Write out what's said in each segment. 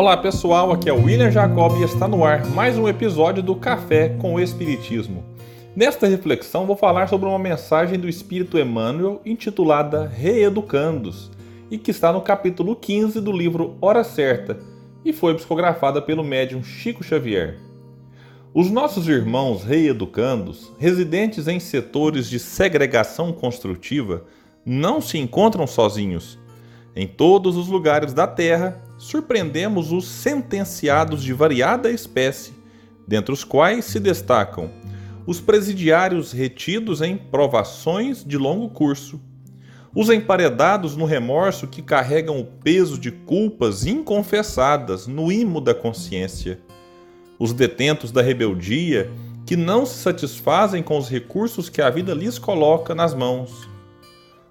Olá pessoal, aqui é o William Jacob e está no ar mais um episódio do Café com o Espiritismo. Nesta reflexão vou falar sobre uma mensagem do Espírito Emmanuel intitulada Reeducandos e que está no capítulo 15 do livro Hora Certa e foi psicografada pelo médium Chico Xavier. Os nossos irmãos reeducandos, residentes em setores de segregação construtiva, não se encontram sozinhos. Em todos os lugares da Terra surpreendemos os sentenciados de variada espécie, dentre os quais se destacam os presidiários retidos em provações de longo curso, os emparedados no remorso que carregam o peso de culpas inconfessadas no imo da consciência, os detentos da rebeldia que não se satisfazem com os recursos que a vida lhes coloca nas mãos,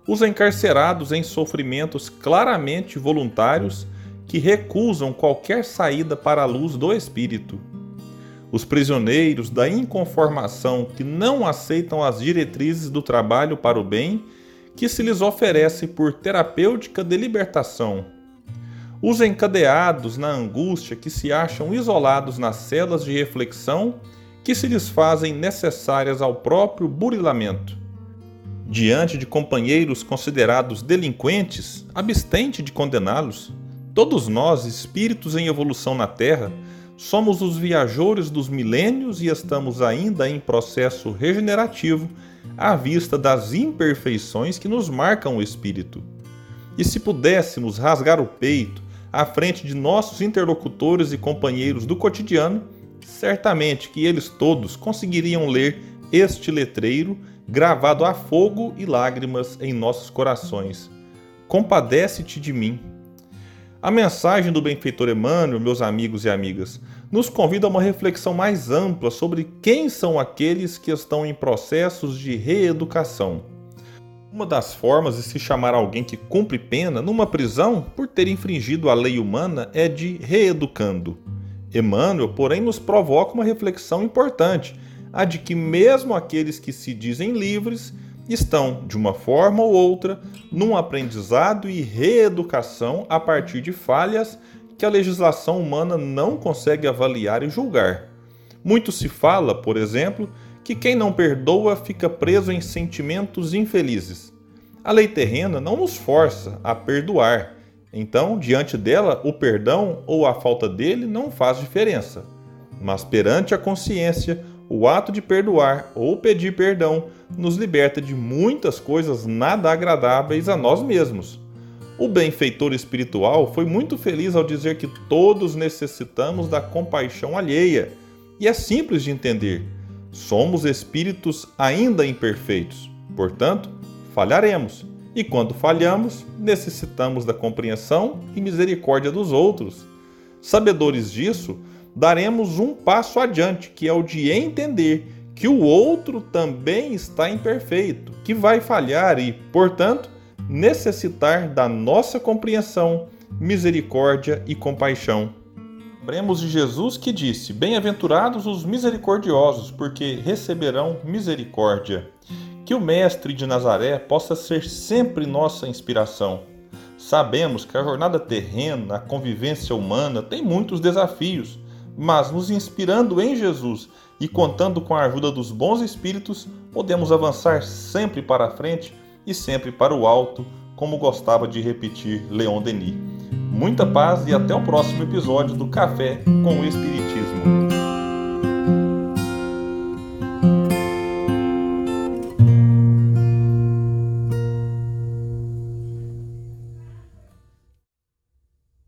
os encarcerados em sofrimentos claramente voluntários que recusam qualquer saída para a luz do espírito. Os prisioneiros da inconformação que não aceitam as diretrizes do trabalho para o bem que se lhes oferece por terapêutica de libertação. Os encadeados na angústia que se acham isolados nas celas de reflexão que se lhes fazem necessárias ao próprio burilamento. Diante de companheiros considerados delinquentes, abstente de condená-los Todos nós, espíritos em evolução na Terra, somos os viajores dos milênios e estamos ainda em processo regenerativo à vista das imperfeições que nos marcam o espírito. E se pudéssemos rasgar o peito à frente de nossos interlocutores e companheiros do cotidiano, certamente que eles todos conseguiriam ler este letreiro gravado a fogo e lágrimas em nossos corações. Compadece-te de mim a mensagem do benfeitor Emmanuel, meus amigos e amigas, nos convida a uma reflexão mais ampla sobre quem são aqueles que estão em processos de reeducação. Uma das formas de se chamar alguém que cumpre pena numa prisão por ter infringido a lei humana é de reeducando. Emmanuel, porém, nos provoca uma reflexão importante, a de que mesmo aqueles que se dizem livres estão, de uma forma ou outra, num aprendizado e reeducação a partir de falhas que a legislação humana não consegue avaliar e julgar. Muito se fala, por exemplo, que quem não perdoa fica preso em sentimentos infelizes. A lei terrena não nos força a perdoar, então, diante dela, o perdão ou a falta dele não faz diferença. Mas perante a consciência, o ato de perdoar ou pedir perdão nos liberta de muitas coisas nada agradáveis a nós mesmos. O benfeitor espiritual foi muito feliz ao dizer que todos necessitamos da compaixão alheia, e é simples de entender. Somos espíritos ainda imperfeitos, portanto, falharemos. E quando falhamos, necessitamos da compreensão e misericórdia dos outros. Sabedores disso, daremos um passo adiante, que é o de entender que o outro também está imperfeito, que vai falhar e, portanto, necessitar da nossa compreensão, misericórdia e compaixão. Lembremos de Jesus que disse: Bem-aventurados os misericordiosos, porque receberão misericórdia. Que o Mestre de Nazaré possa ser sempre nossa inspiração. Sabemos que a jornada terrena, a convivência humana tem muitos desafios mas nos inspirando em Jesus e contando com a ajuda dos bons espíritos, podemos avançar sempre para a frente e sempre para o alto, como gostava de repetir Leon Denis. Muita paz e até o próximo episódio do Café com o Espiritismo.